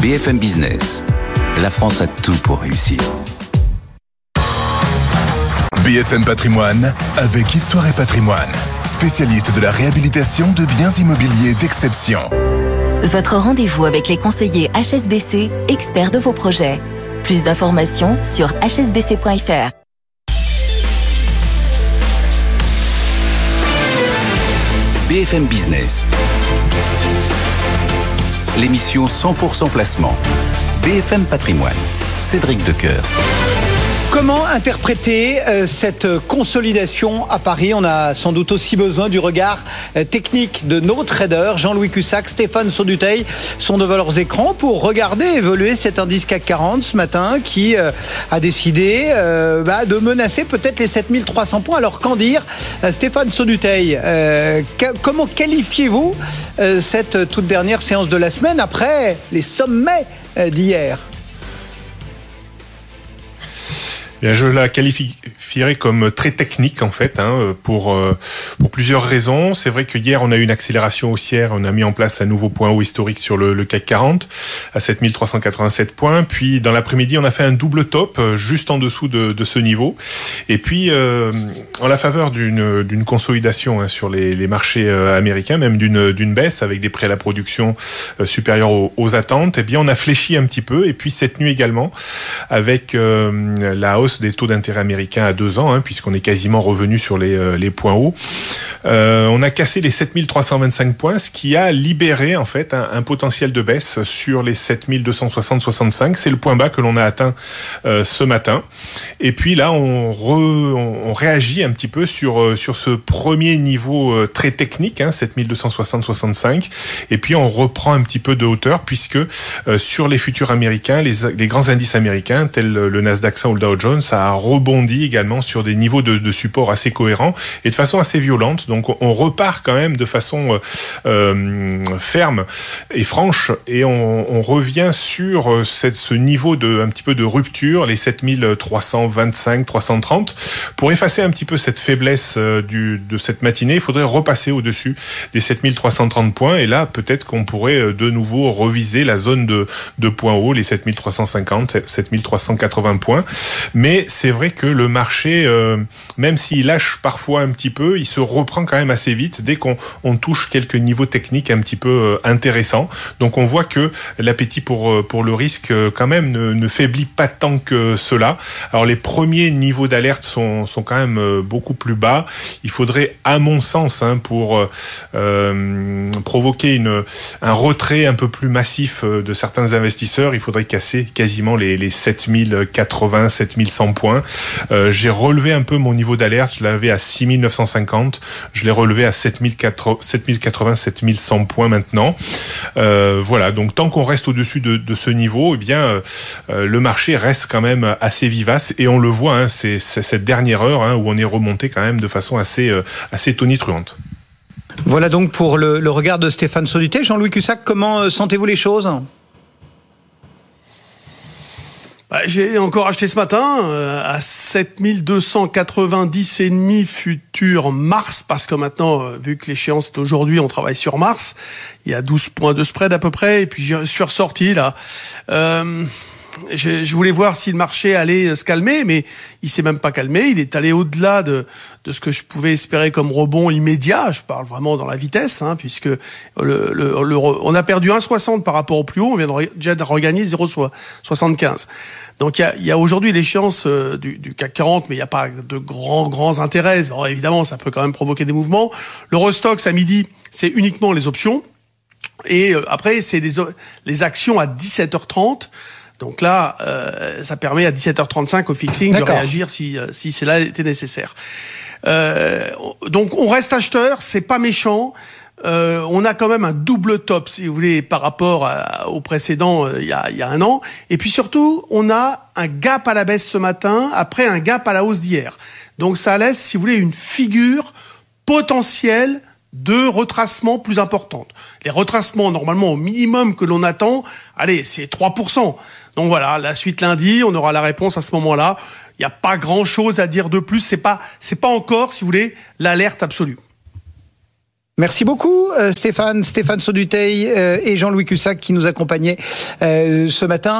BFM Business. La France a tout pour réussir. BFM Patrimoine avec Histoire et Patrimoine, spécialiste de la réhabilitation de biens immobiliers d'exception. Votre rendez-vous avec les conseillers HSBC, experts de vos projets. Plus d'informations sur hsbc.fr. BFM Business. L'émission 100% placement. BFM Patrimoine. Cédric Decoeur. Comment interpréter euh, cette consolidation à Paris? On a sans doute aussi besoin du regard euh, technique de nos traders. Jean-Louis Cussac, Stéphane Sauduteil sont devant leurs écrans pour regarder évoluer cet indice CAC 40 ce matin qui euh, a décidé bah, de menacer peut-être les 7300 points. Alors qu'en dire Stéphane Sauduteil, comment qualifiez-vous cette toute dernière séance de la semaine après les sommets d'hier? Je la qualifierais comme très technique en fait, hein, pour euh, pour plusieurs raisons. C'est vrai que hier on a eu une accélération haussière, on a mis en place un nouveau point haut historique sur le, CAC 40 à 7387 points. Puis dans l'après-midi on a fait un double top euh, juste en dessous de, ce niveau. Et puis euh, en la faveur d'une d'une consolidation hein, sur les, marchés américains, même d'une d'une baisse avec des prêts à la production supérieurs aux, aux, attentes, eh bien on a fléchi un petit peu. Et puis cette nuit également avec la hausse des taux d'intérêt américains à deux ans, hein, puisqu'on est quasiment revenu sur les, euh, les points hauts. Euh, on a cassé les 7325 points, ce qui a libéré en fait un, potentiel de baisse sur les 7260-65. C'est le point bas que l'on a atteint euh, ce matin. Et puis là, on, on, réagit un petit peu sur sur ce premier niveau très technique, hein, 7260-65. Et puis on reprend un petit peu de hauteur puisque sur les futurs américains, les, les grands indices américains tels le Nasdaq 100 ou le Dow Jones ça a rebondi également sur des niveaux de, support assez cohérents et de façon assez violente. Donc on repart quand même de façon euh, euh, ferme et franche et on, revient sur euh, cette, ce niveau de un petit peu de rupture, les 7325, 330. Pour effacer un petit peu cette faiblesse du, de cette matinée, il faudrait repasser au-dessus des 7330 points et là peut-être qu'on pourrait de nouveau reviser la zone de, de points hauts, les 7350, 7380 points. Mais mais c'est vrai que le marché, euh, même s'il lâche parfois un petit peu, il se reprend quand même assez vite dès qu'on touche quelques niveaux techniques un petit peu euh, intéressants. Donc on voit que l'appétit pour euh, le risque quand même ne, faiblit pas tant que cela. Alors les premiers niveaux d'alerte sont quand même beaucoup plus bas. Il faudrait, à mon sens, hein, pour provoquer un retrait un peu plus massif de certains investisseurs, il faudrait casser quasiment les les 7080, 7100 points. J'ai relevé un peu mon niveau d'alerte, je l'avais à 6950, je l'ai relevé à 7080, 7100 points maintenant. Euh, voilà, donc tant qu'on reste au-dessus de, ce niveau, eh bien euh, le marché reste quand même assez vivace et on le voit, hein, c'est cette dernière heure hein, où on est remonté quand même de façon assez, assez tonitruante. Voilà donc pour le, regard de Stéphane Sodité. Jean-Louis Cussac, comment sentez-vous les choses? Bah, j'ai encore acheté ce matin euh, à 7290 et demi futur mars parce que maintenant euh, vu que l'échéance est aujourd'hui on travaille sur mars. Il y a 12 points de spread à peu près et puis je suis ressorti là. Euh, je, je, voulais voir si le marché allait se calmer, mais il s'est même pas calmé. Il est allé au-delà de, de ce que je pouvais espérer comme rebond immédiat. Je parle vraiment dans la vitesse, hein, puisque le, le, on a perdu 1,60 par rapport au plus haut. On vient de, déjà de regagner 0,75. Donc il y a, y a aujourd'hui l'échéance euh, du, du, CAC 40, mais il n'y a pas de grands grands intérêts. Bon, évidemment, ça peut quand même provoquer des mouvements. L'Eurostox à midi, c'est uniquement les options. Et euh, après, c'est les, les actions à 17h30. Donc là, euh, ça permet à 17h35 au fixing de réagir si, euh, si cela était nécessaire. Euh, donc on reste acheteur, c'est pas méchant. Euh, on a quand même un double top, si vous voulez, par rapport au précédent il y, a, y, a, un an. Et puis surtout, on a un gap à la baisse ce matin après un gap à la hausse d'hier. Donc ça laisse, si vous voulez, une figure potentielle de retracement plus importante. Les retracements, normalement, au minimum que l'on attend, allez, c'est 3%. Donc voilà, la suite lundi, on aura la réponse à ce moment-là. Il n'y a pas grand-chose à dire de plus. C'est pas, c'est pas encore, si vous voulez, l'alerte absolue. Merci beaucoup Stéphane, Stéphane Sauduteil et Jean-Louis Cussac qui nous accompagnaient ce matin.